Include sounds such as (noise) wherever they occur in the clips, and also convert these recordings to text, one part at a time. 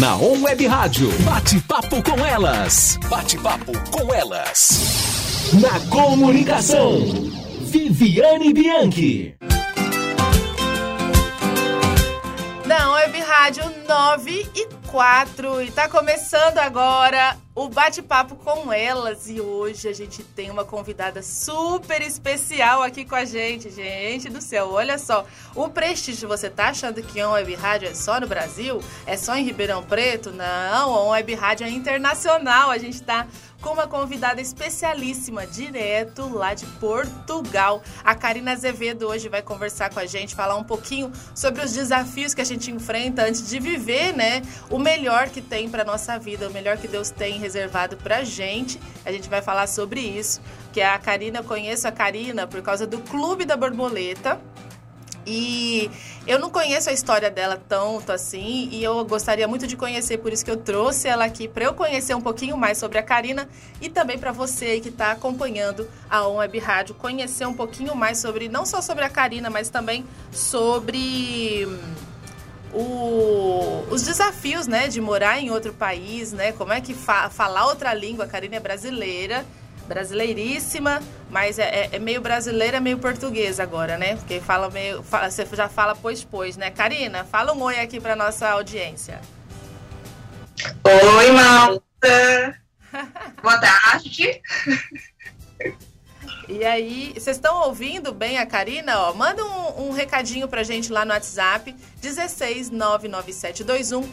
Na On Web Rádio, bate-papo com elas. Bate-papo com elas. Na comunicação, Viviane Bianchi. Na Web Rádio 9 e 4 e tá começando agora o bate-papo com elas e hoje a gente tem uma convidada super especial aqui com a gente, gente do céu. Olha só, o prestígio, você tá achando que a Web Rádio é só no Brasil? É só em Ribeirão Preto? Não, a Web Rádio é internacional. A gente tá com uma convidada especialíssima, direto lá de Portugal. A Karina Azevedo hoje vai conversar com a gente, falar um pouquinho sobre os desafios que a gente enfrenta antes de viver, né? O melhor que tem para nossa vida, o melhor que Deus tem reservado pra gente. A gente vai falar sobre isso, que a Karina, eu conheço a Karina por causa do Clube da Borboleta. E eu não conheço a história dela tanto assim, e eu gostaria muito de conhecer, por isso que eu trouxe ela aqui para eu conhecer um pouquinho mais sobre a Karina e também para você que está acompanhando a On Web Rádio, conhecer um pouquinho mais sobre, não só sobre a Karina, mas também sobre hum, o, os desafios, né, de morar em outro país, né, como é que fa falar outra língua, a Karina é brasileira, brasileiríssima, mas é, é, é, meio brasileira, meio portuguesa agora, né? Porque fala meio, fala, você já fala pois pois, né? Karina, fala um oi aqui para nossa audiência. Oi, malta. Boa tarde. E aí, vocês estão ouvindo bem a Karina? Ó, manda um, um recadinho pra gente lá no WhatsApp, 16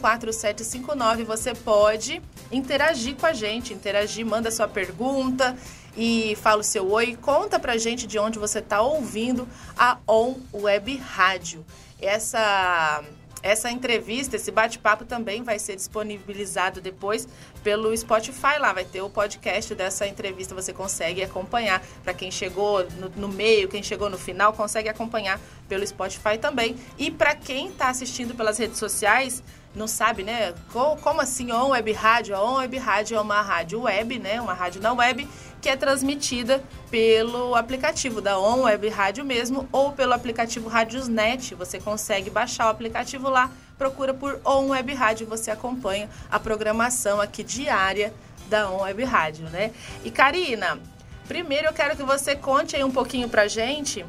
4759. Você pode interagir com a gente, interagir, manda sua pergunta e fala o seu oi. Conta pra gente de onde você tá ouvindo a On Web Rádio. Essa essa entrevista, esse bate-papo também vai ser disponibilizado depois pelo Spotify lá. Vai ter o podcast dessa entrevista, você consegue acompanhar. Para quem chegou no, no, meio, quem chegou no final, consegue acompanhar pelo Spotify também. E para quem está assistindo pelas redes sociais, não sabe, né? Como, assim On Web Rádio? A On Web Rádio é uma rádio web, né? Uma rádio na web que é transmitida pelo aplicativo da On Web Rádio mesmo ou pelo aplicativo Radiosnet. Você consegue baixar o aplicativo lá, procura por On Web Rádio, você acompanha a programação aqui diária da On Web Rádio, né? E Karina, primeiro eu quero que você conte aí um pouquinho pra gente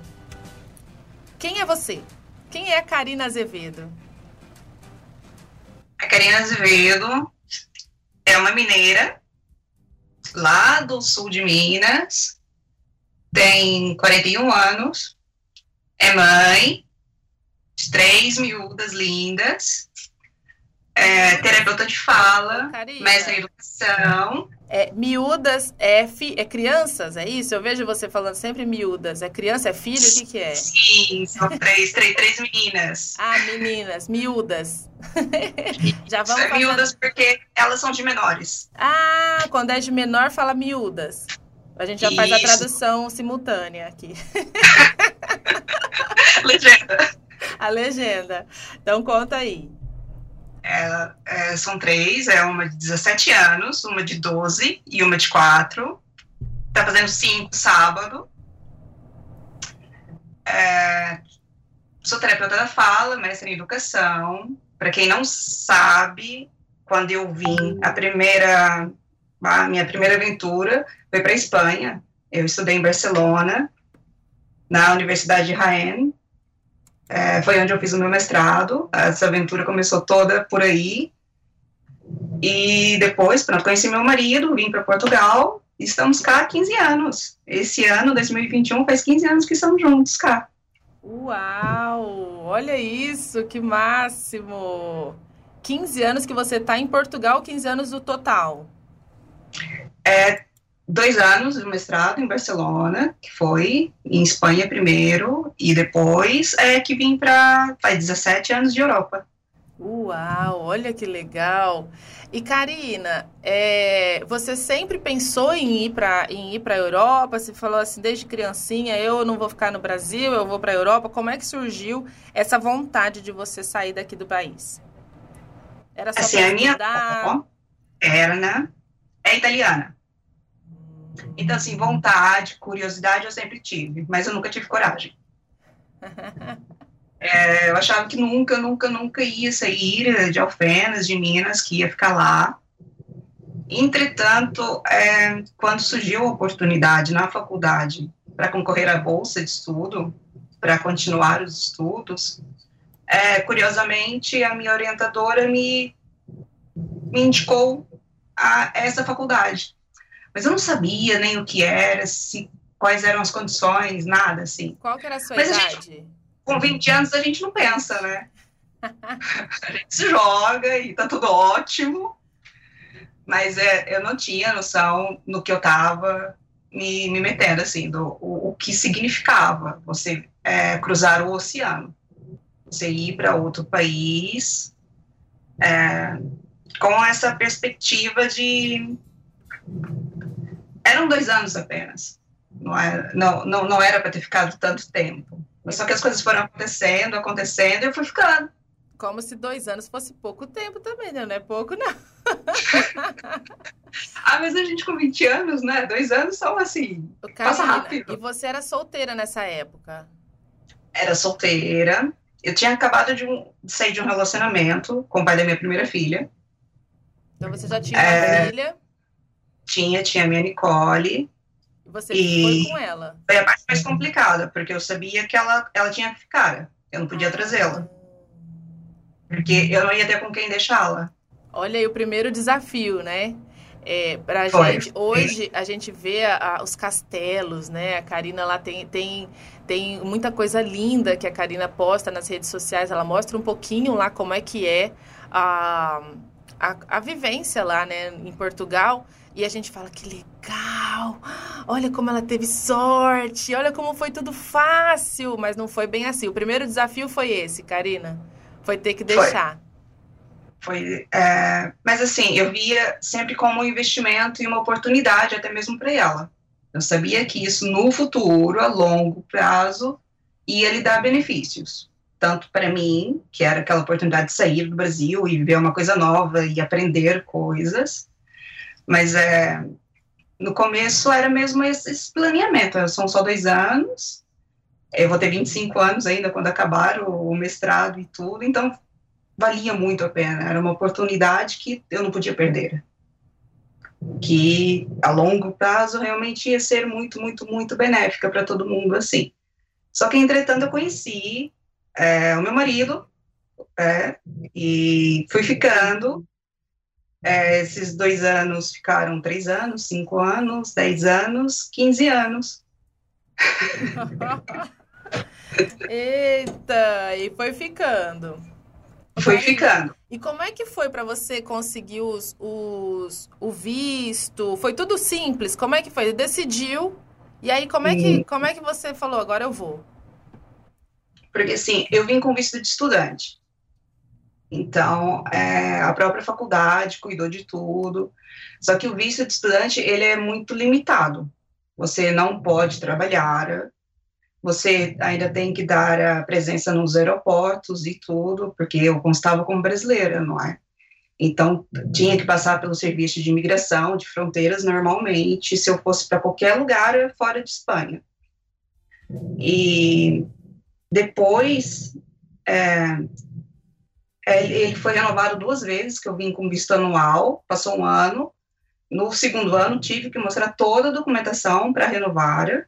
quem é você? Quem é a Karina Azevedo? A Karina Azevedo é uma mineira lá do sul de Minas, tem 41 anos, é mãe de três miúdas lindas, é terapeuta de fala, mestre em educação. É, miúdas é, fi, é crianças, é isso? Eu vejo você falando sempre miúdas. É criança, é filho? O que, que é? Sim, são três, três, três meninas. Ah, meninas, miúdas. (laughs) Já vamos é miúdas porque elas são de menores. Ah, quando é de menor, fala miúdas. A gente já isso. faz a tradução simultânea aqui. (laughs) legenda. A legenda. Então conta aí. É, é, são três, é uma de 17 anos, uma de 12 e uma de 4. Tá fazendo cinco sábado. É, sou terapeuta da fala, mestre em educação. Para quem não sabe, quando eu vim, a primeira, a minha primeira aventura foi para Espanha. Eu estudei em Barcelona, na Universidade de Jaén, é, foi onde eu fiz o meu mestrado. Essa aventura começou toda por aí. E depois, pronto, conheci meu marido, vim para Portugal. Estamos cá há 15 anos. Esse ano, 2021, faz 15 anos que estamos juntos cá. Uau! Olha isso, que máximo! 15 anos que você está em Portugal, 15 anos do total. É, dois anos de mestrado em Barcelona, que foi em Espanha primeiro, e depois é que vim para faz 17 anos de Europa. Uau, olha que legal! E Karina, é, você sempre pensou em ir para em ir para a Europa? Você falou assim desde criancinha, eu não vou ficar no Brasil, eu vou para a Europa. Como é que surgiu essa vontade de você sair daqui do país? Era só assim, a minha avó, Erna, é italiana. Então, assim, vontade, curiosidade eu sempre tive, mas eu nunca tive coragem. (laughs) É, eu achava que nunca, nunca, nunca ia sair de Alfenas, de Minas, que ia ficar lá. Entretanto, é, quando surgiu a oportunidade na faculdade para concorrer à bolsa de estudo, para continuar os estudos, é, curiosamente, a minha orientadora me, me indicou a essa faculdade. Mas eu não sabia nem o que era, se, quais eram as condições, nada assim. Qual que era a sua Mas idade? A gente, com 20 anos a gente não pensa, né? (laughs) a gente se joga e tá tudo ótimo. Mas é, eu não tinha noção no que eu tava me, me metendo, assim, do o, o que significava você é, cruzar o oceano. Você ir para outro país é, com essa perspectiva de. Eram dois anos apenas. Não era, não, não, não era para ter ficado tanto tempo. Só que as coisas foram acontecendo, acontecendo, e eu fui ficando. Como se dois anos fosse pouco tempo também, né? Não é pouco, não. (laughs) ah, mas a gente com 20 anos, né? Dois anos são assim. passa rápido. E você era solteira nessa época? Era solteira. Eu tinha acabado de, um, de sair de um relacionamento com o pai da minha primeira filha. Então você já tinha uma é, filha? Tinha, tinha a minha Nicole. E você e foi com ela? Foi a parte mais complicada, porque eu sabia que ela, ela tinha que ficar. Eu não podia trazê-la. Porque eu não ia ter com quem deixá-la. Olha aí o primeiro desafio, né? É, pra Foi. gente, hoje a gente vê a, a, os castelos, né? A Karina lá tem, tem, tem muita coisa linda que a Karina posta nas redes sociais. Ela mostra um pouquinho lá como é que é a, a, a vivência lá, né, em Portugal. E a gente fala que legal, olha como ela teve sorte, olha como foi tudo fácil, mas não foi bem assim. O primeiro desafio foi esse, Karina, foi ter que deixar. Foi, foi é, mas assim, eu via sempre como um investimento e uma oportunidade, até mesmo para ela. Eu sabia que isso no futuro, a longo prazo, ia lhe dar benefícios. Tanto para mim, que era aquela oportunidade de sair do Brasil e ver uma coisa nova e aprender coisas, mas é, no começo era mesmo esse, esse planeamento. São só dois anos, eu vou ter 25 anos ainda quando acabar o, o mestrado e tudo, então valia muito a pena. Era uma oportunidade que eu não podia perder. Que a longo prazo realmente ia ser muito, muito, muito benéfica para todo mundo assim. Só que, entretanto, eu conheci é, o meu marido é, e fui ficando é, esses dois anos ficaram três anos, cinco anos, dez anos, quinze anos. (laughs) Eita, e foi ficando. Foi ficando. E como é que foi para você conseguir os, os, o visto? Foi tudo simples? Como é que foi? Decidiu. E aí, como é, que, como é que você falou, agora eu vou? Porque, assim, eu vim com visto de estudante. Então, é, a própria faculdade cuidou de tudo. Só que o visto de estudante, ele é muito limitado. Você não pode trabalhar, você ainda tem que dar a presença nos aeroportos e tudo, porque eu constava como brasileira, não é? Então, tinha que passar pelo serviço de imigração, de fronteiras, normalmente, se eu fosse para qualquer lugar fora de Espanha. E depois, é, é, ele foi renovado duas vezes, que eu vim com visto anual, passou um ano. No segundo ano, tive que mostrar toda a documentação para renovar,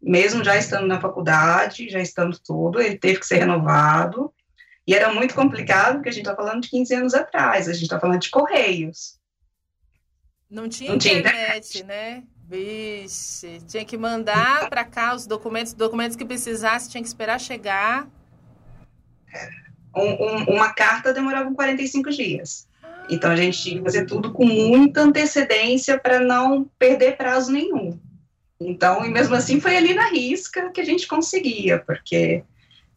mesmo já estando na faculdade, já estando tudo, ele teve que ser renovado. E era muito complicado, porque a gente está falando de 15 anos atrás, a gente está falando de correios. Não tinha Não internet, tinha né? Vixe, tinha que mandar para cá os documentos, documentos que precisasse, tinha que esperar chegar. É um, um, uma carta demorava 45 dias. Então a gente tinha que fazer tudo com muita antecedência para não perder prazo nenhum. Então, e mesmo assim foi ali na risca que a gente conseguia, porque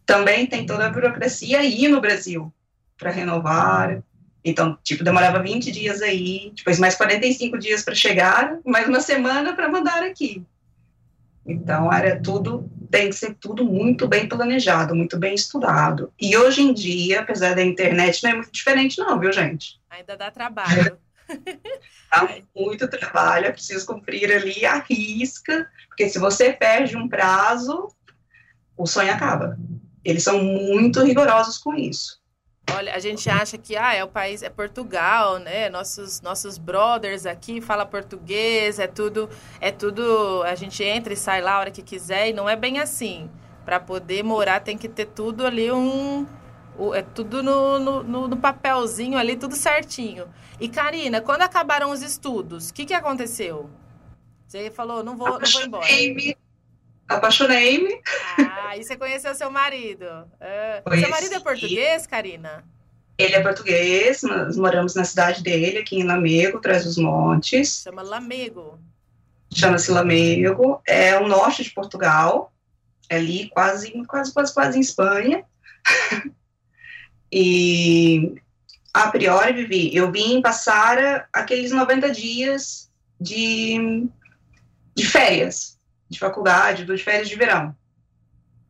também tem toda a burocracia aí no Brasil para renovar. Então, tipo, demorava 20 dias aí, depois mais 45 dias para chegar, mais uma semana para mandar aqui. Então, era tudo, tem que ser tudo muito bem planejado, muito bem estudado. E hoje em dia, apesar da internet, não é muito diferente, não, viu, gente? Ainda dá trabalho. (laughs) Dá muito trabalho, é preciso cumprir ali a risca, porque se você perde um prazo, o sonho acaba. Eles são muito rigorosos com isso. Olha, a gente acha que ah, é o país, é Portugal, né? Nossos nossos brothers aqui fala português, é tudo, é tudo, a gente entra e sai lá a hora que quiser e não é bem assim. Para poder morar tem que ter tudo ali um é tudo no, no, no, papelzinho ali, tudo certinho. E Karina, quando acabaram os estudos, o que, que aconteceu? Você falou, não vou, não vou embora. Apaixonei-me. Ah, e você conheceu seu marido. Ah, seu marido é português, Karina? Ele é português, nós moramos na cidade dele, aqui em Lamego, Trás dos Montes. Chama Lamego. Chama-se Lamego. É o norte de Portugal, é ali quase, quase, quase, quase em Espanha. (laughs) e a priori, Vivi, eu vim passar aqueles 90 dias de, de férias, de faculdade, de férias de verão,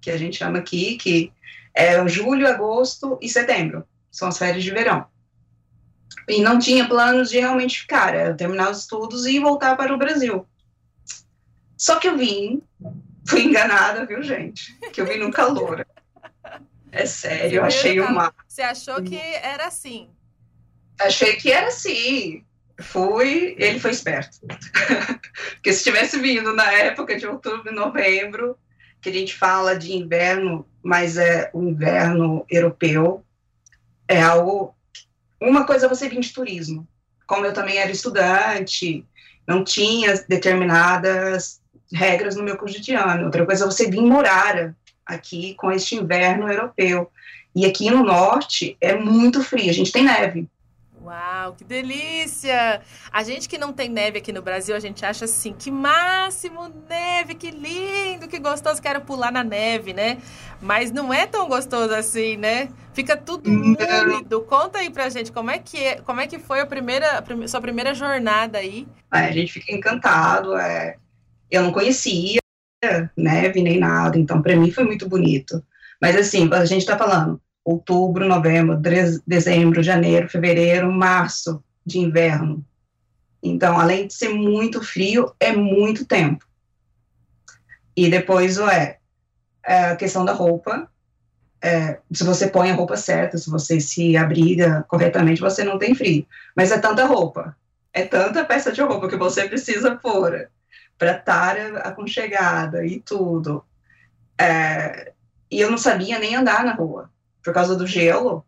que a gente chama aqui, que é julho, agosto e setembro, são as férias de verão. E não tinha planos de realmente ficar, era terminar os estudos e voltar para o Brasil. Só que eu vim, fui enganada, viu, gente? Que eu vim no calor. É sério, eu achei uma. Você achou que era assim? Achei que era assim. Fui, ele foi esperto. (laughs) Porque se tivesse vindo na época de outubro e novembro, que a gente fala de inverno, mas é o inverno europeu, é algo. Uma coisa é você vir de turismo. Como eu também era estudante, não tinha determinadas regras no meu cotidiano. Outra coisa é você vir morar aqui com este inverno europeu. E aqui no norte é muito frio, a gente tem neve. Uau, que delícia! A gente que não tem neve aqui no Brasil, a gente acha assim, que máximo neve, que lindo, que gostoso, quero pular na neve, né? Mas não é tão gostoso assim, né? Fica tudo úmido. Conta aí pra gente como é que, é, como é que foi a primeira, a sua primeira jornada aí. a gente fica encantado, é... eu não conhecia, neve nem nada, então para mim foi muito bonito. Mas assim, a gente está falando outubro, novembro, dezembro, janeiro, fevereiro, março de inverno. Então, além de ser muito frio, é muito tempo. E depois, é, é a questão da roupa. É, se você põe a roupa certa, se você se abriga corretamente, você não tem frio. Mas é tanta roupa, é tanta peça de roupa que você precisa pôr para estar aconchegada e tudo. É, e eu não sabia nem andar na rua, por causa do gelo.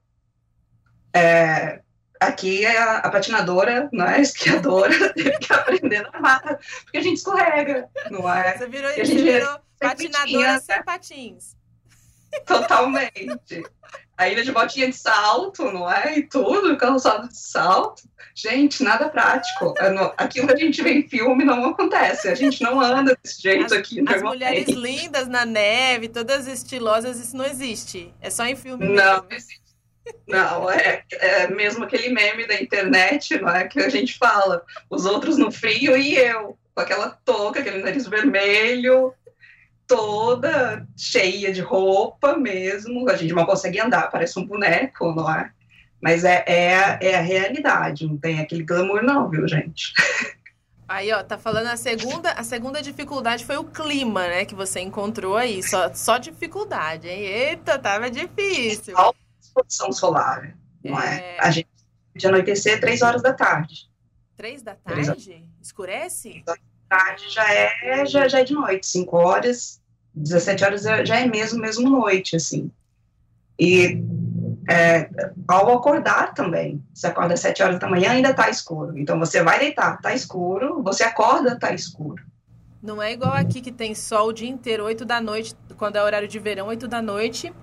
É, aqui a, a, patinadora, não é, a esquiadora, (laughs) teve que aprender na mata, porque a gente escorrega, não é? Você virou, você virou patinadora sem patins. (laughs) Totalmente. A ilha de botinha de salto, não é? E tudo, calçado de salto. Gente, nada prático. Aquilo que a gente vê em filme não acontece. A gente não anda desse jeito aqui. As mulheres lindas na neve, todas estilosas, isso não existe. É só em filme. Não, não existe. Não, é, é mesmo aquele meme da internet, não é? Que a gente fala, os outros no frio e eu, com aquela touca, aquele nariz vermelho, toda cheia de roupa mesmo, a gente mal consegue andar, parece um boneco, não é? Mas é, é, é a realidade, não tem aquele glamour não, viu, gente? (laughs) Aí, ó, tá falando a segunda, a segunda dificuldade foi o clima, né, que você encontrou aí, só, só dificuldade, hein? Eita, tava difícil. Alta exposição solar, não é? é? A gente de anoitecer três horas da tarde. Três da tarde? Escurece? Três tarde já é, já, já é de noite, 5 horas, 17 horas já é mesmo, mesmo noite, assim. E é, ao acordar também, você acorda às 7 horas da manhã, ainda tá escuro. Então você vai deitar, tá escuro, você acorda, tá escuro. Não é igual aqui que tem sol o dia inteiro, 8 da noite, quando é horário de verão, 8 da noite.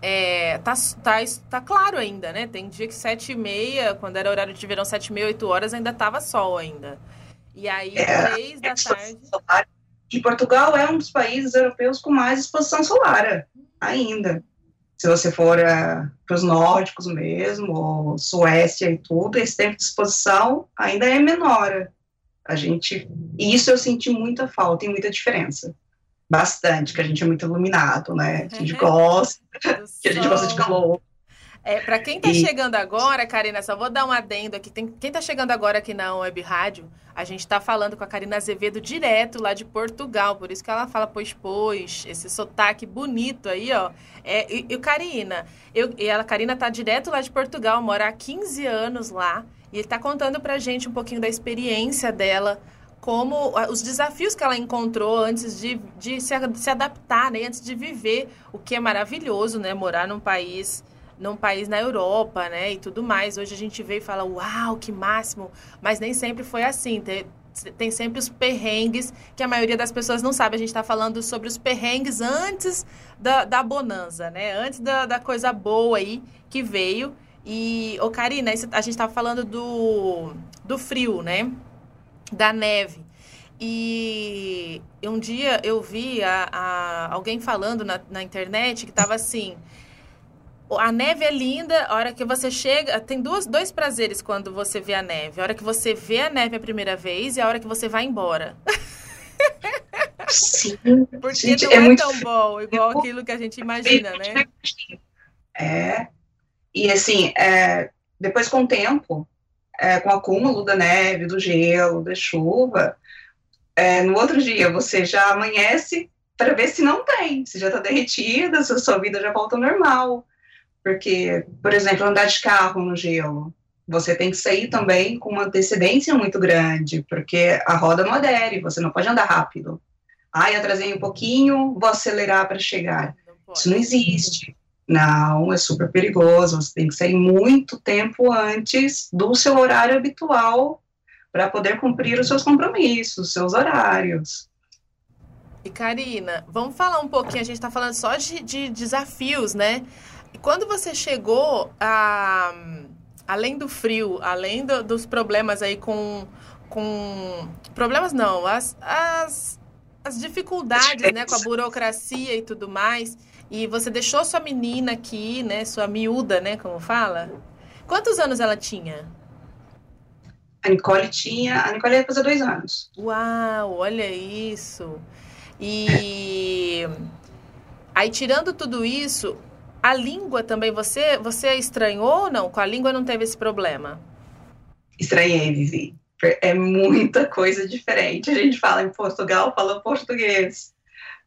É, tá, tá, tá claro ainda, né? Tem dia que 7 e meia, quando era horário de verão, 7 e meia, 8 horas, ainda tava sol ainda. E aí, é, três da tarde. Solar. E Portugal é um dos países europeus com mais exposição solar ainda. Se você for uh, para os nórdicos mesmo, ou Suécia e tudo, esse tempo de exposição ainda é menor. A gente, isso eu senti muita falta e muita diferença. Bastante, que a gente é muito iluminado, né? A gente gosta, (laughs) que a gente gosta de calor. É, para quem está e... chegando agora, Karina, só vou dar um adendo aqui. Tem, quem está chegando agora aqui na Web Rádio, a gente está falando com a Karina Azevedo direto lá de Portugal, por isso que ela fala pois pois, esse sotaque bonito aí, ó. É, e, e Karina, eu, e ela, Karina tá direto lá de Portugal, mora há 15 anos lá, e está contando pra gente um pouquinho da experiência dela como os desafios que ela encontrou antes de, de se, de se adaptar, né? Antes de viver o que é maravilhoso, né? Morar num país num país na Europa, né, e tudo mais. Hoje a gente vê e fala, uau, que máximo, mas nem sempre foi assim. Tem, tem sempre os perrengues que a maioria das pessoas não sabe. A gente está falando sobre os perrengues antes da, da bonança, né? Antes da, da coisa boa aí que veio. E, ô Karina, a gente estava falando do, do frio, né? Da neve. E um dia eu vi a, a alguém falando na, na internet que estava assim: a neve é linda, a hora que você chega. Tem duas, dois prazeres quando você vê a neve. A hora que você vê a neve a primeira vez e a hora que você vai embora. Sim. Porque gente, não é, é tão bom, igual aquilo que a gente imagina, né? É. E assim, é, depois com o tempo, é, com o acúmulo da neve, do gelo, da chuva, é, no outro dia você já amanhece para ver se não tem, se já está derretida, se a sua vida já volta ao normal. Porque, por exemplo, andar de carro no gelo, você tem que sair também com uma antecedência muito grande, porque a roda não adere, você não pode andar rápido. Ah, eu atrasei um pouquinho, vou acelerar para chegar. Não Isso não existe. Não, é super perigoso. Você tem que sair muito tempo antes do seu horário habitual para poder cumprir os seus compromissos, os seus horários. E Karina, vamos falar um pouquinho, a gente está falando só de, de desafios, né? E quando você chegou a além do frio, além do, dos problemas aí com com problemas não, as, as, as dificuldades, né, com a burocracia e tudo mais, e você deixou sua menina aqui, né, sua miúda, né, como fala? Quantos anos ela tinha? A Nicole tinha, a Nicole ia fazer dois anos. Uau, olha isso. E aí tirando tudo isso, a língua também, você, você estranhou ou não? Com a língua não teve esse problema? Estranhei, Vivi. É muita coisa diferente. A gente fala em Portugal, fala português.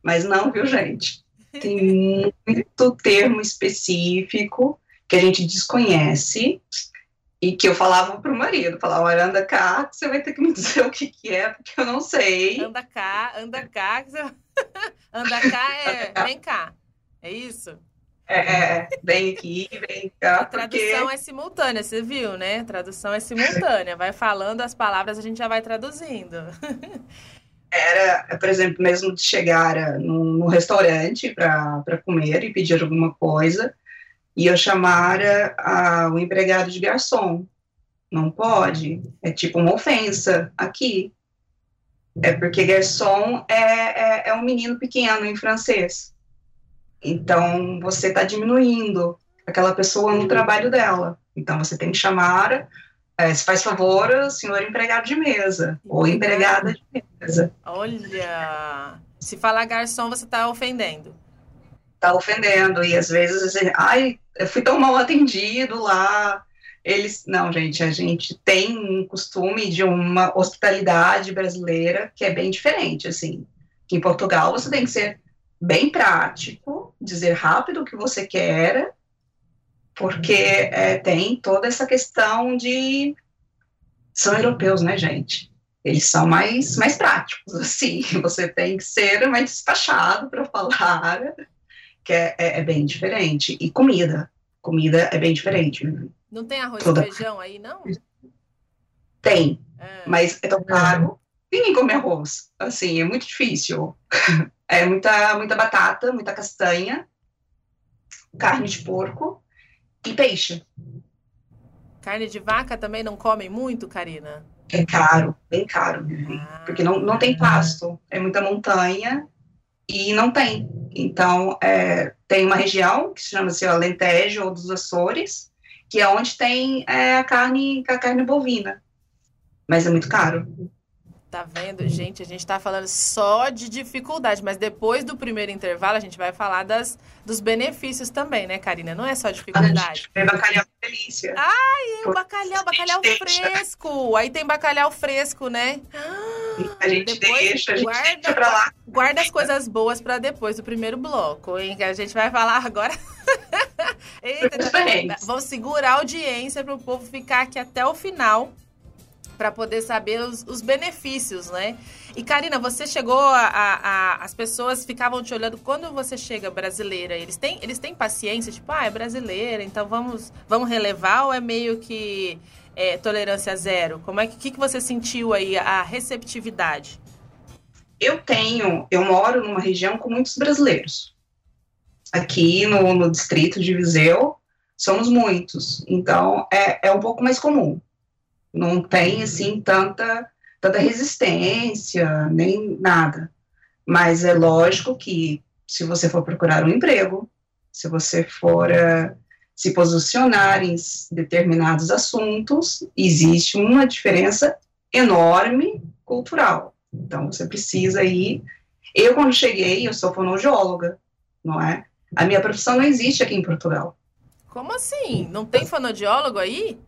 Mas não, viu, gente? Tem muito termo específico que a gente desconhece e que eu falava pro marido, falava, olha, anda cá, você vai ter que me (laughs) dizer o que que é, porque eu não sei. Anda cá, anda cá, (laughs) anda cá é, vem cá, é isso? É, vem aqui, vem cá. A tradução porque... é simultânea, você viu, né? A tradução é simultânea. Vai falando as palavras, a gente já vai traduzindo. (laughs) Era, por exemplo, mesmo de chegar no, restaurante para comer e pedir alguma coisa, e eu chamar a, o empregado de garçom. Não pode. É tipo uma ofensa aqui. É porque garçom é, é, é um menino pequeno em francês. Então, você está diminuindo aquela pessoa no trabalho dela. Então, você tem que chamar, é, se faz favor, senhor empregado de mesa, ou empregada de mesa. Olha, se falar garçom, você está ofendendo. Está ofendendo, e às vezes, ai, eu fui tão mal atendido lá, eles, não, gente, a gente tem um costume de uma hospitalidade brasileira que é bem diferente, assim, que em Portugal você tem que ser bem prático, dizer rápido o que você quer, porque é, tem toda essa questão de. São europeus, né, gente? Eles são mais, mais práticos, (laughs) assim. Você tem que ser mais despachado para falar, que é, é, é, bem diferente. E comida. Comida é bem diferente. Não tem arroz Toda... e feijão aí, não? Tem, é. mas é tão caro. Ninguém come arroz. Assim, é muito difícil. (laughs) É muita, muita batata, muita castanha, carne de porco e peixe. Carne de vaca também não comem muito, Karina? É caro, bem caro, ah. porque não, não tem pasto, é muita montanha e não tem. Então, é, tem uma região que se chama-se Alentejo ou dos Açores, que é onde tem é, a carne a carne bovina, mas é muito caro. Tá vendo, gente? A gente tá falando só de dificuldade, mas depois do primeiro intervalo a gente vai falar das, dos benefícios também, né, Karina? Não é só dificuldade. É bacalhau delícia. Ai, é bacalhau, bacalhau fresco. Aí tem bacalhau fresco, né? A gente depois deixa, a gente guarda, deixa pra lá. Guarda as coisas boas para depois do primeiro bloco, hein? Que a gente vai falar agora. (laughs) Eita, vamos segurar a audiência para o povo ficar aqui até o final para poder saber os, os, benefícios, né? E Karina, você chegou a, a, a, as pessoas ficavam te olhando quando você chega brasileira. Eles têm eles têm paciência, tipo, ah, é brasileira, então vamos vamos relevar ou é meio que é, tolerância zero? Como é que, que você sentiu aí a receptividade? Eu tenho, eu moro numa região com muitos brasileiros. Aqui no, no distrito de Viseu, somos muitos, então é, é um pouco mais comum não tem assim tanta tanta resistência nem nada. Mas é lógico que se você for procurar um emprego, se você for uh, se posicionar em determinados assuntos, existe uma diferença enorme cultural. Então você precisa ir. Eu quando cheguei, eu sou fonoaudióloga, não é? A minha profissão não existe aqui em Portugal. Como assim? Não tem fonoaudiólogo aí?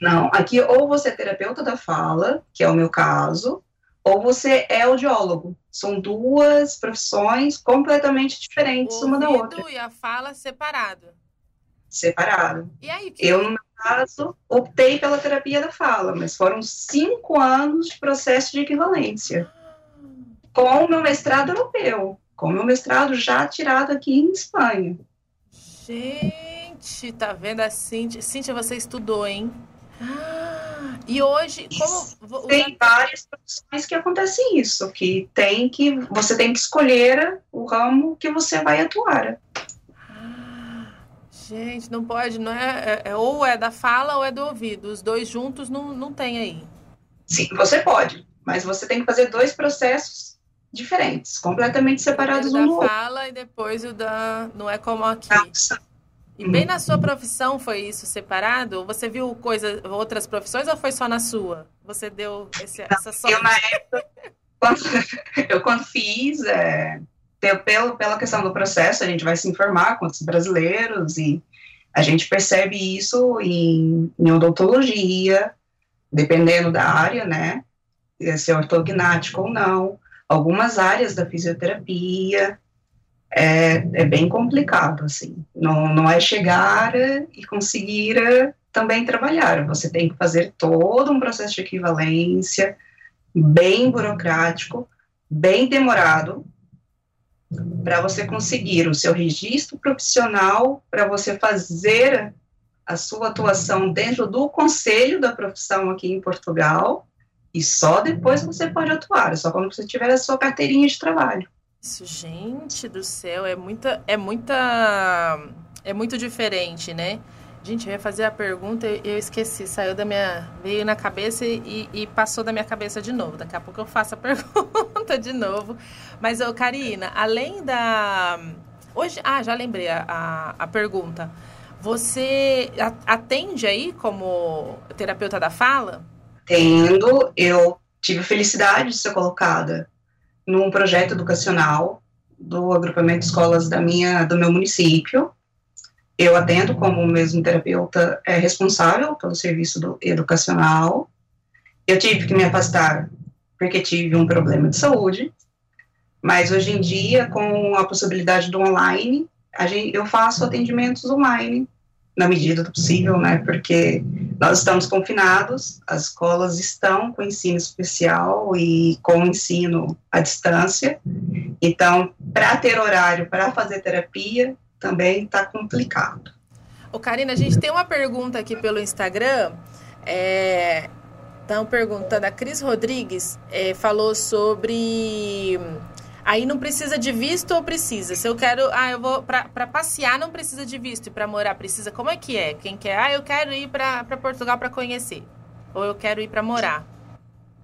Não, aqui ou você é terapeuta da fala, que é o meu caso, ou você é audiólogo. São duas profissões completamente diferentes uma da outra. e a fala separado. Separado. E aí? Que... Eu, no meu caso, optei pela terapia da fala, mas foram cinco anos de processo de equivalência. Com o meu mestrado europeu, com o meu mestrado já tirado aqui em Espanha. Gente, tá vendo a Cíntia? Cíntia, você estudou, hein? E hoje, como. Tem várias profissões que acontecem isso, que tem que. Você tem que escolher o ramo que você vai atuar. Gente, não pode, não é, é, é, ou é da fala ou é do ouvido. Os dois juntos não, não tem aí. Sim, você pode, mas você tem que fazer dois processos diferentes, completamente separados um do outro. da fala e depois o da. Não é como aqui. Nossa. E bem na sua profissão foi isso separado? Você viu coisas, outras profissões ou foi só na sua? Você deu esse, essa sorte? Eu, na época, quando, (laughs) eu quando fiz, é, pelo, pela questão do processo, a gente vai se informar quantos brasileiros e a gente percebe isso em, em odontologia, dependendo da área, né? Se é ortognático ou não. Algumas áreas da fisioterapia, é, é bem complicado, assim. Não, não é chegar e conseguir eh, também trabalhar. Você tem que fazer todo um processo de equivalência, bem burocrático, bem demorado, para você conseguir o seu registro profissional, para você fazer a sua atuação dentro do conselho da profissão aqui em Portugal, e só depois você pode atuar, só quando você tiver a sua carteirinha de trabalho. Gente do céu, é muita, é muita, é muito diferente, né? Gente, eu ia fazer a pergunta e eu esqueci, saiu da minha, veio na cabeça e, e, passou da minha cabeça de novo. Daqui a pouco eu faço a (laughs) pergunta de novo. Mas, ô, Karina, além da, hoje, ah, já lembrei a, a, a pergunta. Você atende aí como terapeuta da fala? Tendo, eu tive felicidade de ser colocada num projeto educacional do agrupamento de escolas da minha, do meu município. Eu atendo como mesmo terapeuta é, responsável pelo serviço do, educacional. Eu tive que me afastar porque tive um problema de saúde, mas hoje em dia, com a possibilidade do online, gente, eu faço atendimentos online na medida do possível, né? Porque nós estamos confinados, as escolas estão com ensino especial e com ensino à distância. Então, para ter horário para fazer terapia, também está complicado. Ô, Karina, a gente tem uma pergunta aqui pelo Instagram. É, estão perguntando, a Cris Rodrigues é, falou sobre Aí não precisa de visto ou precisa? Se eu quero, ah, eu vou para passear não precisa de visto e para morar precisa. Como é que é? Quem quer? Ah, eu quero ir para Portugal para conhecer. Ou eu quero ir para morar.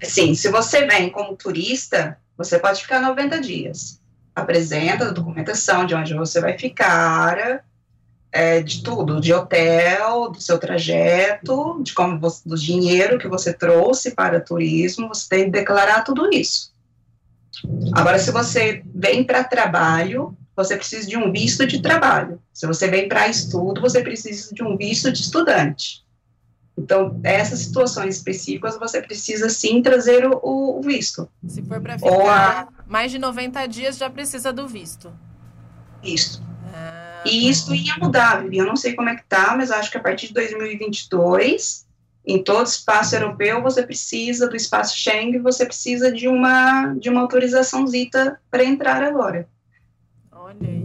Sim, se você vem como turista, você pode ficar 90 dias. Apresenta a documentação de onde você vai ficar, é, de tudo, de hotel, do seu trajeto, de como você, do dinheiro que você trouxe para turismo, você tem que declarar tudo isso. Agora, se você vem para trabalho, você precisa de um visto de trabalho. Se você vem para estudo, você precisa de um visto de estudante. Então, essas situações específicas, você precisa sim trazer o, o visto. Se for para ficar a... mais de 90 dias, já precisa do visto. Visto. E isso ia mudar. Eu não sei como é que tá, mas acho que a partir de 2022, em todo espaço europeu, você precisa do espaço Schengen, você precisa de uma de uma autorização zita para entrar agora. Olha aí.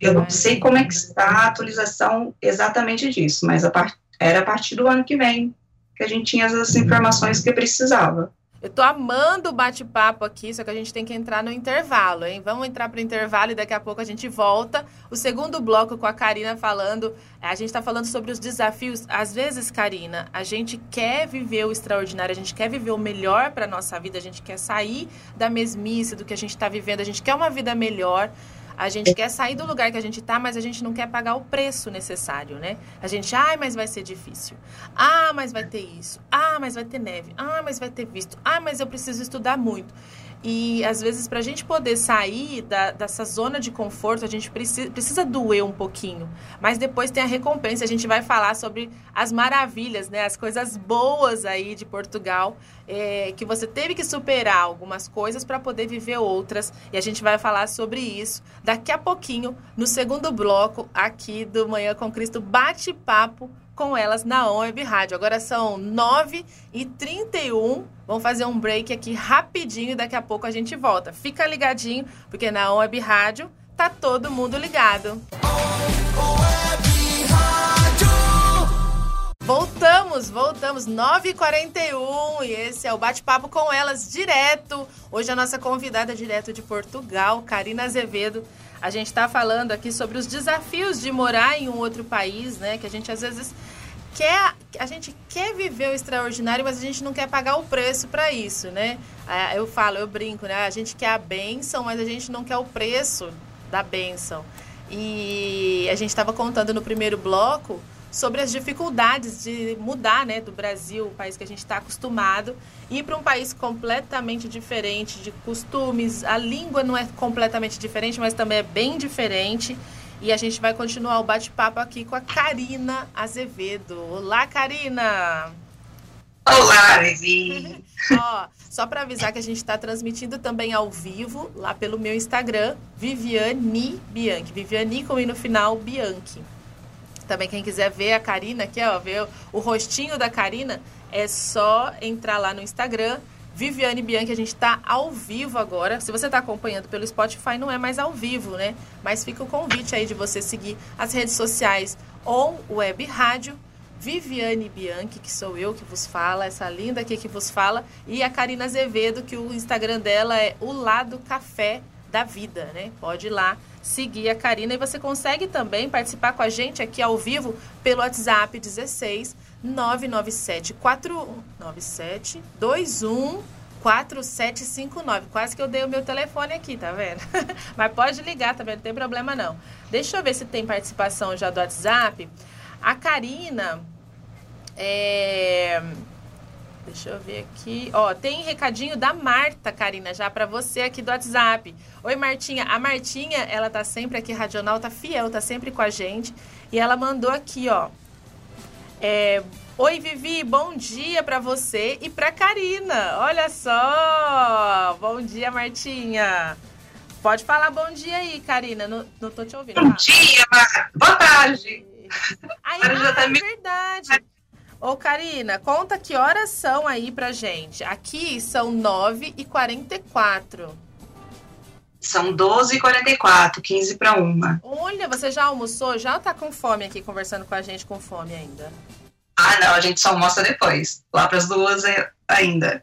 Eu não sei como é que está a atualização exatamente disso, mas a part... era a partir do ano que vem que a gente tinha as informações que precisava. Eu tô amando o bate-papo aqui, só que a gente tem que entrar no intervalo, hein? Vamos entrar para o intervalo e daqui a pouco a gente volta. O segundo bloco com a Karina falando. A gente está falando sobre os desafios. Às vezes, Karina, a gente quer viver o extraordinário, a gente quer viver o melhor para nossa vida, a gente quer sair da mesmice do que a gente está vivendo, a gente quer uma vida melhor. A gente quer sair do lugar que a gente está, mas a gente não quer pagar o preço necessário, né? A gente, ai, mas vai ser difícil. Ah, mas vai ter isso. Ah, mas vai ter neve. Ah, mas vai ter visto. Ah, mas eu preciso estudar muito. E às vezes, para a gente poder sair da, dessa zona de conforto, a gente precisa, precisa doer um pouquinho. Mas depois tem a recompensa. A gente vai falar sobre as maravilhas, né? As coisas boas aí de Portugal. É, que você teve que superar algumas coisas para poder viver outras. E a gente vai falar sobre isso daqui a pouquinho, no segundo bloco aqui do Manhã com Cristo Bate-Papo com elas na Web Rádio. Agora são 9 e 31 Vamos fazer um break aqui rapidinho e daqui a pouco a gente volta. Fica ligadinho, porque na Web Rádio tá todo mundo ligado. Voltamos, voltamos, 9h41 e esse é o bate-papo com elas direto. Hoje a nossa convidada é direto de Portugal, Karina Azevedo. A gente está falando aqui sobre os desafios de morar em um outro país, né? Que a gente às vezes quer, a gente quer viver o extraordinário, mas a gente não quer pagar o preço para isso, né? Eu falo, eu brinco, né? A gente quer a benção, mas a gente não quer o preço da benção. E a gente estava contando no primeiro bloco sobre as dificuldades de mudar, né, do Brasil, o país que a gente está acostumado, ir para um país completamente diferente de costumes. A língua não é completamente diferente, mas também é bem diferente. E a gente vai continuar o bate-papo aqui com a Karina Azevedo. Olá, Karina! Olá, Vivi! (laughs) Ó, só para avisar que a gente está transmitindo também ao vivo lá pelo meu Instagram, Viviane Bianchi. Viviane com e no final Bianchi. Também quem quiser ver a Karina aqui, ó, ver o rostinho da Karina, é só entrar lá no Instagram Viviane Bianchi, a gente está ao vivo agora. Se você está acompanhando pelo Spotify, não é mais ao vivo, né? Mas fica o convite aí de você seguir as redes sociais ou web rádio. Viviane Bianchi, que sou eu que vos fala, essa linda aqui que vos fala, e a Karina Azevedo, que o Instagram dela é o lado café da vida, né? Pode ir lá seguir a Karina e você consegue também participar com a gente aqui ao vivo pelo WhatsApp 16 997 497 21 4759. Quase que eu dei o meu telefone aqui, tá vendo? (laughs) Mas pode ligar também, não tem problema não. Deixa eu ver se tem participação já do WhatsApp. A Karina. É... Deixa eu ver aqui. Ó, tem recadinho da Marta, Karina, já para você aqui do WhatsApp. Oi, Martinha. A Martinha, ela tá sempre aqui, Radional, tá fiel, tá sempre com a gente. E ela mandou aqui, ó. É, Oi, Vivi, bom dia para você e para Karina. Olha só! Bom dia, Martinha. Pode falar bom dia aí, Karina. Não, não tô te ouvindo. Bom dia, Mar. Boa tarde. Aí, ah, tá é verdade. Ô, Karina, conta que horas são aí pra gente. Aqui são 9h44. São 12h44, 15 para uma. Olha, você já almoçou? Já tá com fome aqui, conversando com a gente com fome ainda? Ah, não, a gente só almoça depois. Lá para as duas é, ainda.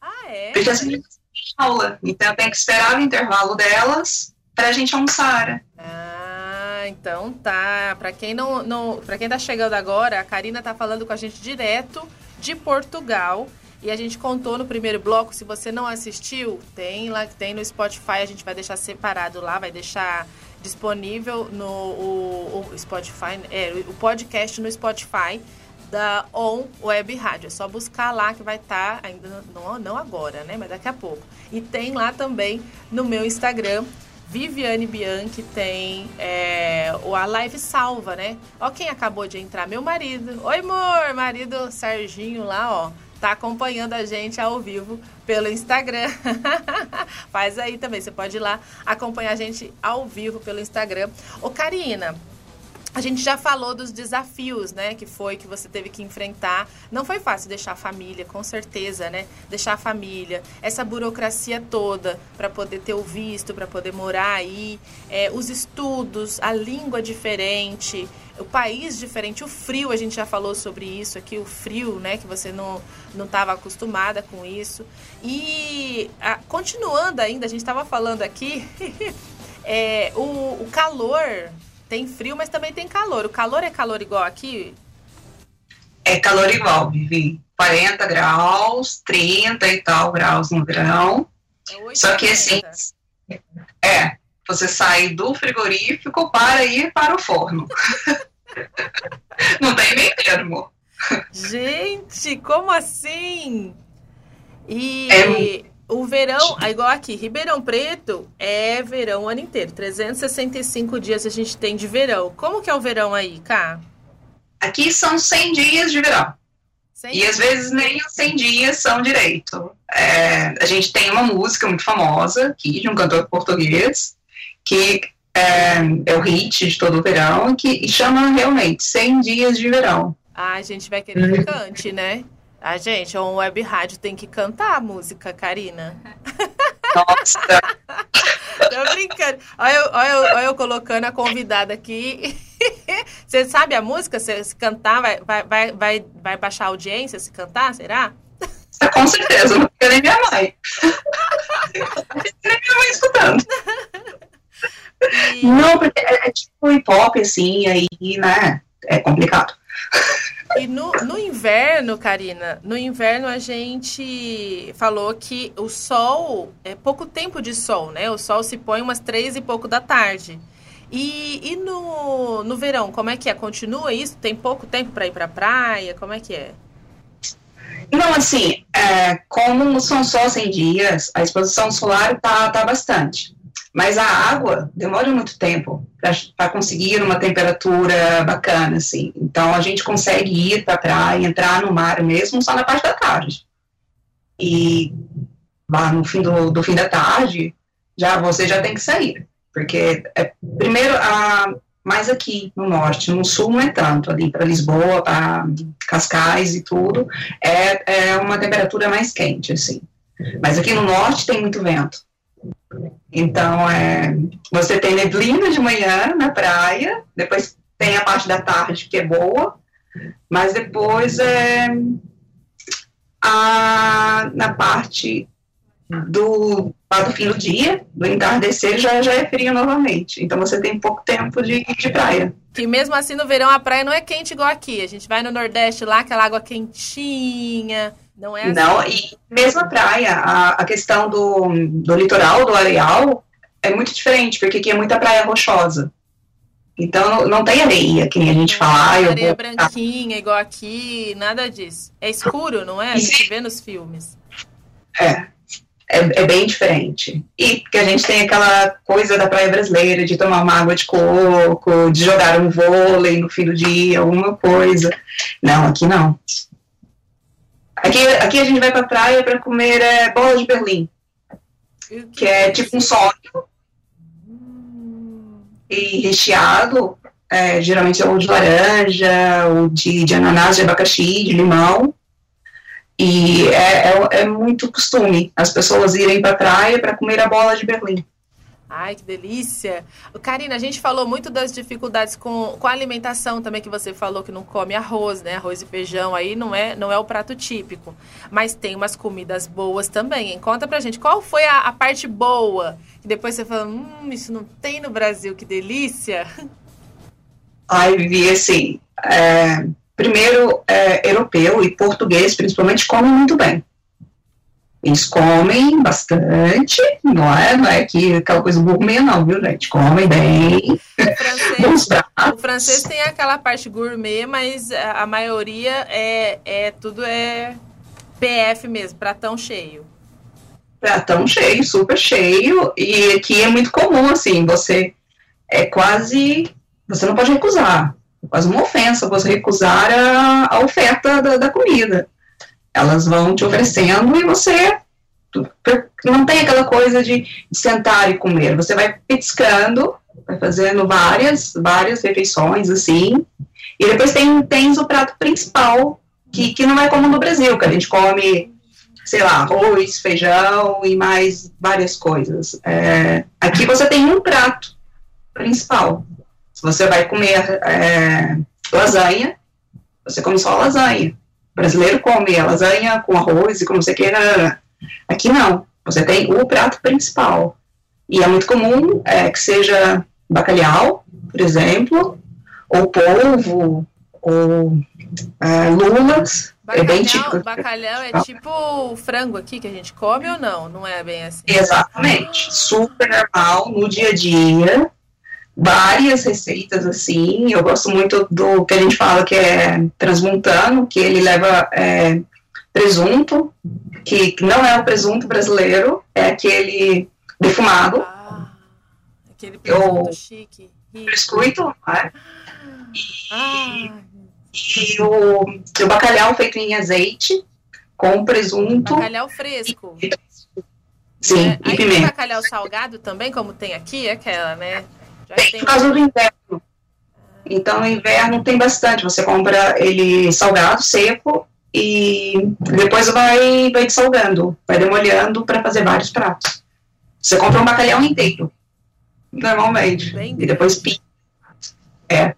Ah, é? Porque as meninas aula. Então eu tenho que esperar o intervalo delas para a gente almoçar. Ah, então tá. Para quem não, não para quem tá chegando agora, a Karina tá falando com a gente direto de Portugal. E a gente contou no primeiro bloco, se você não assistiu, tem lá, tem no Spotify, a gente vai deixar separado lá, vai deixar disponível no o, o Spotify, é, o podcast no Spotify da On Web Rádio. É só buscar lá que vai estar, tá, ainda não, não agora, né? Mas daqui a pouco. E tem lá também no meu Instagram, Viviane Bianchi tem é, a live salva, né? Ó quem acabou de entrar, meu marido. Oi, amor! Marido Serginho lá, ó. Tá acompanhando a gente ao vivo pelo Instagram. (laughs) Faz aí também, você pode ir lá acompanhar a gente ao vivo pelo Instagram. Ô, Karina, a gente já falou dos desafios, né, que foi que você teve que enfrentar. Não foi fácil deixar a família, com certeza, né? Deixar a família, essa burocracia toda para poder ter o visto, para poder morar aí, é, os estudos, a língua diferente, o país diferente, o frio, a gente já falou sobre isso aqui, o frio, né, que você não não estava acostumada com isso. E a, continuando ainda, a gente estava falando aqui, (laughs) é, o, o calor tem frio, mas também tem calor. O calor é calor igual aqui? É calor igual, Vivi. 40 graus, 30 e tal graus no verão. É Só que assim, é, você sai do frigorífico para ir para o forno. (laughs) Não tem meio termo. Gente, como assim? E é, o verão, é igual aqui, Ribeirão Preto é verão o ano inteiro. 365 dias a gente tem de verão. Como que é o verão aí, Cá? Aqui são 100 dias de verão. 100 e às vezes nem os 100 dias são direito. É, a gente tem uma música muito famosa aqui, de um cantor português, que é, é o hit de todo o verão, que chama realmente 100 dias de verão. Ah, a gente vai querer que cante, né? A gente, um web rádio tem que cantar a música, Karina. Nossa! (laughs) Tô brincando. Olha eu, olha, eu, olha eu colocando a convidada aqui. (laughs) Você sabe a música? Se, se cantar, vai, vai, vai, vai baixar a audiência se cantar, será? Com certeza, não fica nem minha mãe. nem minha mãe escutando. E... Não, porque é, é tipo hip hop, assim, aí, né? É complicado. E no, no inverno, Karina, no inverno a gente falou que o sol, é pouco tempo de sol, né? O sol se põe umas três e pouco da tarde. E, e no, no verão, como é que é? Continua isso? Tem pouco tempo para ir para a praia? Como é que é? Não, assim, é, como são só 100 dias, a exposição solar tá, tá bastante. Mas a água demora muito tempo para conseguir uma temperatura bacana, assim. Então a gente consegue ir para a praia, entrar no mar mesmo só na parte da tarde. E lá no fim do, do fim da tarde, já você já tem que sair, porque é, primeiro a mais aqui no norte, no sul não é tanto, ali para Lisboa, para Cascais e tudo, é, é uma temperatura mais quente, assim. Mas aqui no norte tem muito vento. Então, é, você tem neblina de manhã na praia, depois tem a parte da tarde que é boa, mas depois é a, na parte do, do fim do dia, do entardecer, já, já é frio novamente. Então você tem pouco tempo de, de praia. Que mesmo assim no verão a praia não é quente igual aqui. A gente vai no Nordeste lá, aquela água quentinha, não é assim. Não, e mesmo a praia, a, a questão do, do litoral, do areal, é muito diferente, porque aqui é muita praia rochosa. Então não, não tem areia, que nem a gente fala. Ah, areia vou... branquinha, igual aqui, nada disso. É escuro, não é? A gente vê nos filmes. É, é, é, bem diferente. E que a gente tem aquela coisa da praia brasileira de tomar uma água de coco, de jogar um vôlei no fim do dia, alguma coisa. Não, aqui não. Aqui, aqui a gente vai pra praia para comer é, bola de Berlim, que é tipo um sódio e recheado, é, geralmente é ou de laranja, ou de, de ananás, de abacaxi, de limão. E é, é, é muito costume as pessoas irem para a praia para comer a bola de Berlim. Ai, que delícia. Karina, a gente falou muito das dificuldades com, com a alimentação também, que você falou que não come arroz, né? Arroz e feijão aí não é, não é o prato típico. Mas tem umas comidas boas também. Conta pra gente, qual foi a, a parte boa? E depois você fala, hum, isso não tem no Brasil, que delícia. Ai, Vivi, assim, é, primeiro, é, europeu e português, principalmente, comem muito bem. Eles comem bastante, não é? Não é que aquela coisa gourmet, não, viu, gente? Comem bem. O francês, o francês tem aquela parte gourmet, mas a maioria é, é tudo é PF mesmo, pratão cheio. Pratão cheio, super cheio. E aqui é muito comum, assim, você é quase. Você não pode recusar. É quase uma ofensa você recusar a, a oferta da, da comida. Elas vão te oferecendo e você não tem aquela coisa de sentar e comer. Você vai petiscando, vai fazendo várias, várias refeições, assim, e depois tem, tens o prato principal, que, que não é como no Brasil, que a gente come, sei lá, arroz, feijão e mais várias coisas. É, aqui você tem um prato principal. Você vai comer é, lasanha, você come só lasanha. O brasileiro come a lasanha com arroz e com não sei o que. Aqui não. Você tem o prato principal. E é muito comum é, que seja bacalhau, por exemplo, ou polvo, ou é, lulas. Bacalhau, é bem típico. Bacalhau é tipo o frango aqui que a gente come ou não? Não é bem assim? Exatamente. Super normal no dia a dia várias receitas assim. Eu gosto muito do que a gente fala que é transmontano, que ele leva é, presunto, que não é o presunto brasileiro, é aquele defumado. Ah, aquele presunto chique. Biscoito, né? E, e o, o bacalhau feito em azeite, com presunto. Bacalhau fresco. E, sim, é, e pimenta. Tem bacalhau salgado também, como tem aqui, aquela, né? Tem por causa do inverno. Então, no inverno tem bastante. Você compra ele salgado, seco, e depois vai, vai salgando, vai demolhando para fazer vários pratos. Você compra um bacalhau inteiro, normalmente, Bem e depois pica. É.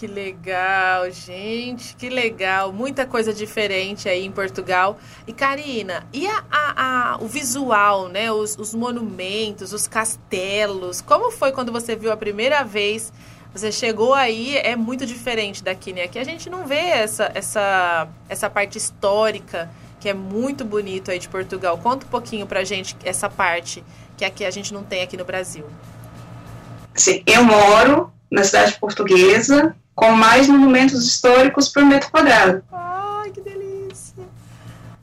Que legal, gente, que legal. Muita coisa diferente aí em Portugal. E Karina, e a, a, a o visual, né? Os, os, monumentos, os castelos. Como foi quando você viu a primeira vez? Você chegou aí, é muito diferente daqui, né? Aqui a gente não vê essa, essa, essa parte histórica, que é muito bonito aí de Portugal. Conta um pouquinho pra gente essa parte que aqui a gente não tem aqui no Brasil. Sim, eu moro na cidade portuguesa, com mais monumentos históricos por metro quadrado. Ai, que delícia!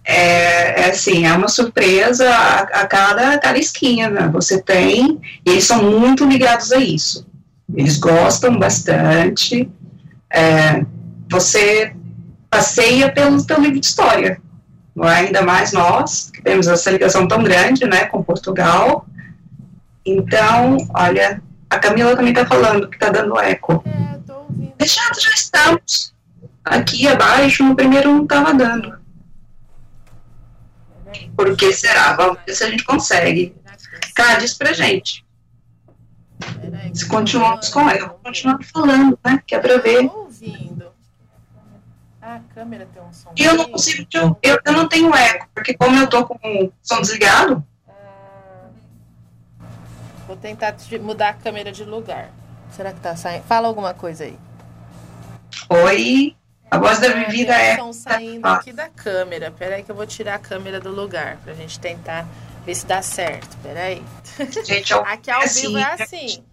É, é assim, é uma surpresa a, a cada, a cada esquina, né? Você tem, e eles são muito ligados a isso. Eles gostam bastante. É, você passeia pelo teu livro de história. É? Ainda mais nós, que temos essa ligação tão grande né, com Portugal. Então, olha, a Camila também está falando que está dando eco. É, ouvindo. Já, estamos. Aqui abaixo, no primeiro não estava dando. Por que será? Vamos ver se a gente consegue. Cara, diz pra gente. Se continuarmos com ela, continuar falando, né? Que é pra ver. ouvindo. Ah, a câmera tem um som. E eu não consigo. Eu, eu não tenho eco, porque como eu tô com o som desligado. Vou tentar mudar a câmera de lugar. Será que tá saindo? Fala alguma coisa aí. Oi. A voz da Vivida é. Estão saindo aqui da câmera. Peraí que eu vou tirar a câmera do lugar pra gente tentar ver se dá certo. Peraí. Gente, eu... (laughs) aqui ao vivo é assim.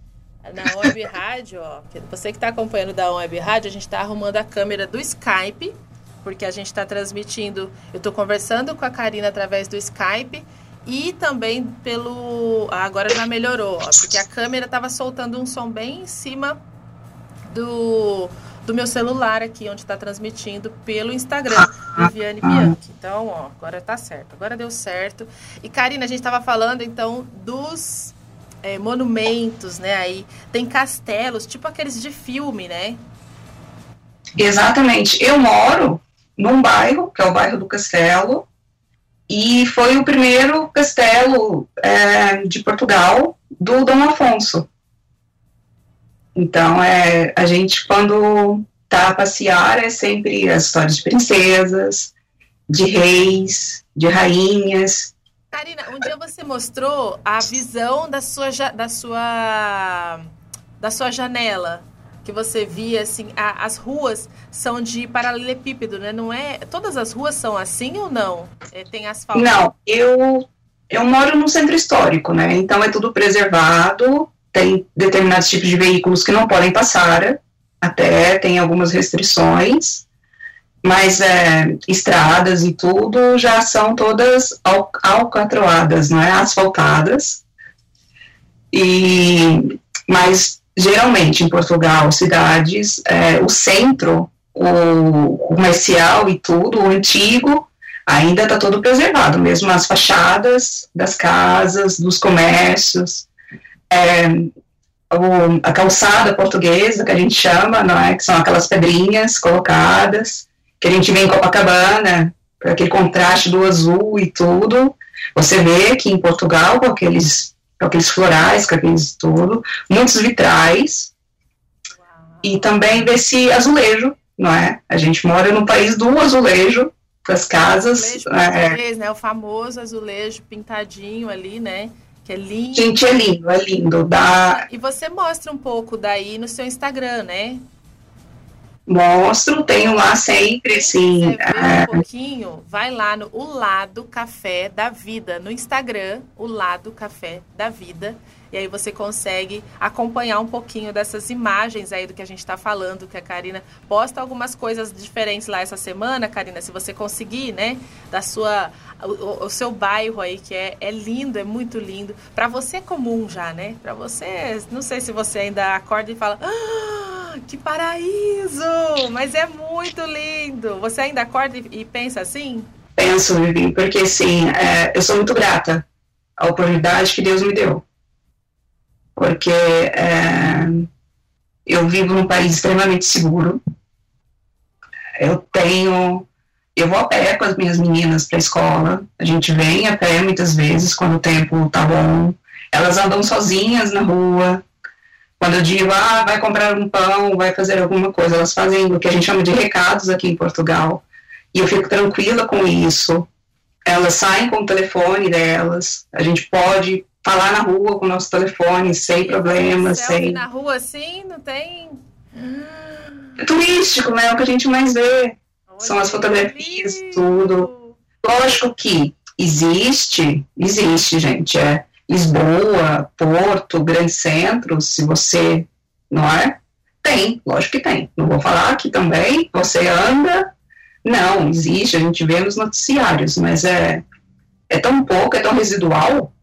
Na Web Rádio, ó. Você que está acompanhando da Web Rádio, a gente está arrumando a câmera do Skype, porque a gente está transmitindo. Eu estou conversando com a Karina através do Skype e também pelo. Agora já melhorou, ó, porque a câmera estava soltando um som bem em cima do, do meu celular aqui, onde está transmitindo pelo Instagram, Viviane Bianchi. Então, ó, agora tá certo. Agora deu certo. E, Karina, a gente estava falando, então, dos é, monumentos, né? Aí tem castelos, tipo aqueles de filme, né? Exatamente. Eu moro num bairro, que é o bairro do Castelo, e foi o primeiro castelo é, de Portugal do Dom Afonso. Então, é, a gente, quando tá a passear, é sempre as histórias de princesas, de reis, de rainhas. Karina, um dia você mostrou a visão da sua, da sua, da sua janela que você via, assim, a, as ruas são de paralelepípedo, né? Não é? Todas as ruas são assim ou não? É, tem asfalto? Não, eu, eu moro no centro histórico, né? Então é tudo preservado, tem determinados tipos de veículos que não podem passar, até tem algumas restrições, mas é, estradas e tudo já são todas al alcatroadas, não é? Asfaltadas. E, mas geralmente em Portugal, cidades, é, o centro, o comercial e tudo, o antigo, ainda está todo preservado, mesmo as fachadas das casas, dos comércios, é, o, a calçada portuguesa, que a gente chama, não é? que são aquelas pedrinhas colocadas, que a gente vê em Copacabana, aquele contraste do azul e tudo, você vê aqui em Portugal com aqueles com aqueles florais, com aqueles tudo, muitos vitrais, e também desse azulejo, não é? A gente mora no país do azulejo, das casas. Azulejo é, né? O famoso azulejo pintadinho ali, né? Que é lindo. Gente, é lindo, é lindo. Dá... E você mostra um pouco daí no seu Instagram, né? Mostro, tenho lá sempre, sim. É... um pouquinho, vai lá no O Lado Café da Vida, no Instagram, O Lado Café da Vida. E aí você consegue acompanhar um pouquinho dessas imagens aí do que a gente está falando, que a Karina posta algumas coisas diferentes lá essa semana, Karina, se você conseguir, né? Da sua o, o, seu bairro aí, que é, é lindo, é muito lindo. Para você é comum já, né? Para você, não sei se você ainda acorda e fala, ah, que paraíso! Mas é muito lindo. Você ainda acorda e, e pensa assim? Penso, Vivi, porque assim, é, eu sou muito grata à oportunidade que Deus me deu porque é, eu vivo num país extremamente seguro. Eu tenho. Eu vou a pé com as minhas meninas para a escola. A gente vem a pé muitas vezes quando o tempo tá bom. Elas andam sozinhas na rua. Quando eu digo, ah, vai comprar um pão, vai fazer alguma coisa, elas fazem o que a gente chama de recados aqui em Portugal. E eu fico tranquila com isso. Elas saem com o telefone delas. A gente pode falar na rua com o nosso telefone, sem problema, sem... na rua assim, não tem... É turístico, né? É o que a gente mais vê. Olha, São as fotografias, tudo. Lógico que existe, existe, gente, é Lisboa, Porto, grandes centros, se você, não é? Tem, lógico que tem. Não vou falar que também você anda, não, existe, a gente vê nos noticiários, mas é, é tão pouco, é tão residual,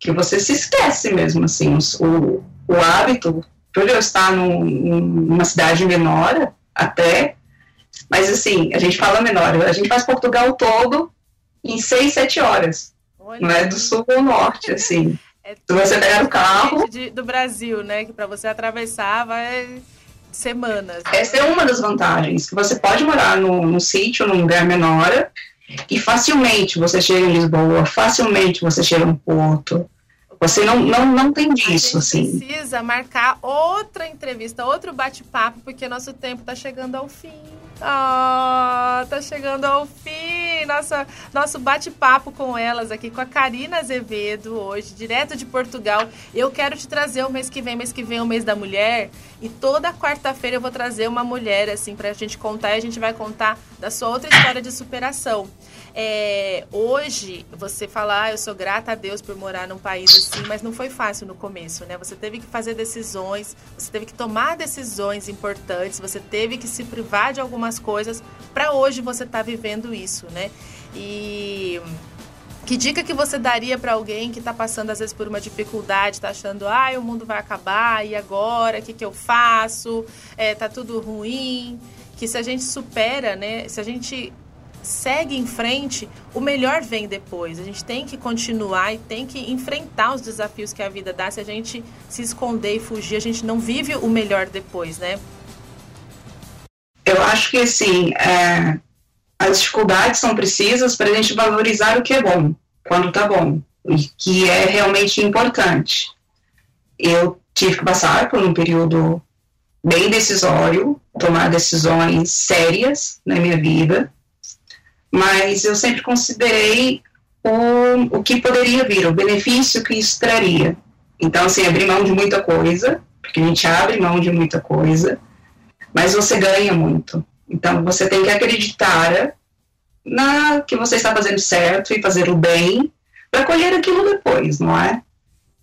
que você se esquece mesmo, assim, o, o hábito, por eu estar num, numa cidade menor, até, mas assim, a gente fala menor, a gente faz Portugal todo em seis, sete horas, Olha. não é do sul ao norte, assim. (laughs) É Se você pegar o carro... De, do Brasil, né, que para você atravessar vai semanas. Essa é uma das vantagens, que você pode morar no, num sítio, num lugar menor, e facilmente você chega em Lisboa, facilmente você chega no Porto. Você não, não, não tem disso, a gente assim. precisa marcar outra entrevista, outro bate-papo, porque nosso tempo está chegando ao fim. Ah, oh, tá chegando ao fim. Nossa, nosso bate-papo com elas aqui, com a Karina Azevedo, hoje, direto de Portugal. Eu quero te trazer o mês que vem, mês que vem é o mês da mulher. E toda quarta-feira eu vou trazer uma mulher, assim, pra gente contar. E a gente vai contar da sua outra história de superação. É, hoje, você falar, ah, eu sou grata a Deus por morar num país assim, mas não foi fácil no começo, né? Você teve que fazer decisões, você teve que tomar decisões importantes, você teve que se privar de algumas coisas para hoje você estar tá vivendo isso, né? E que dica que você daria para alguém que está passando às vezes por uma dificuldade, está achando, ah, o mundo vai acabar, e agora? O que, que eu faço? É, tá tudo ruim. Que se a gente supera, né? Se a gente segue em frente, o melhor vem depois. A gente tem que continuar e tem que enfrentar os desafios que a vida dá. Se a gente se esconder e fugir, a gente não vive o melhor depois, né? Eu acho que, assim, é, as dificuldades são precisas para a gente valorizar o que é bom, quando tá bom, e que é realmente importante. Eu tive que passar por um período bem decisório, tomar decisões sérias na minha vida, mas eu sempre considerei o, o que poderia vir, o benefício que isso traria. Então, assim, abri mão de muita coisa, porque a gente abre mão de muita coisa, mas você ganha muito. Então você tem que acreditar na que você está fazendo certo e fazer o bem para colher aquilo depois, não é?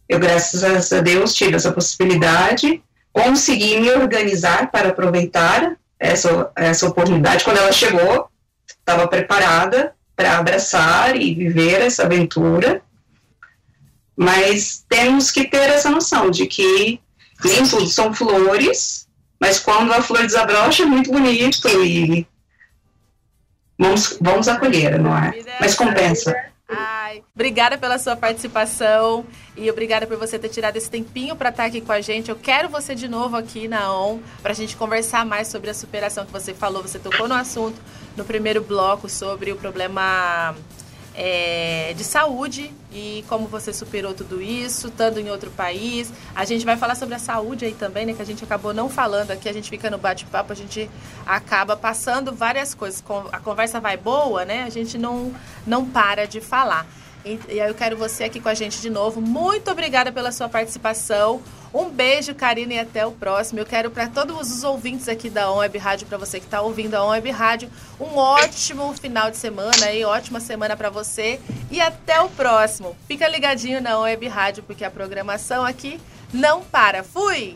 Eu, graças a Deus, tive essa possibilidade, consegui me organizar para aproveitar essa, essa oportunidade. Quando ela chegou, estava preparada para abraçar e viver essa aventura, mas temos que ter essa noção de que nem tudo são flores, mas quando a flor desabrocha é muito bonito e vamos, vamos acolher, não é? Mas compensa. Ai, obrigada pela sua participação e obrigada por você ter tirado esse tempinho para estar aqui com a gente. Eu quero você de novo aqui na ON para a gente conversar mais sobre a superação que você falou. Você tocou no assunto no primeiro bloco sobre o problema é, de saúde e como você superou tudo isso, estando em outro país. A gente vai falar sobre a saúde aí também, né? Que a gente acabou não falando aqui, a gente fica no bate-papo, a gente acaba passando várias coisas. A conversa vai boa, né? A gente não, não para de falar. E, aí eu quero você aqui com a gente de novo. Muito obrigada pela sua participação. Um beijo, Karina, e até o próximo. Eu quero para todos os ouvintes aqui da On Web Rádio, para você que está ouvindo a On Web Rádio, um ótimo final de semana e ótima semana para você. E até o próximo. Fica ligadinho na On Web Rádio, porque a programação aqui não para. Fui!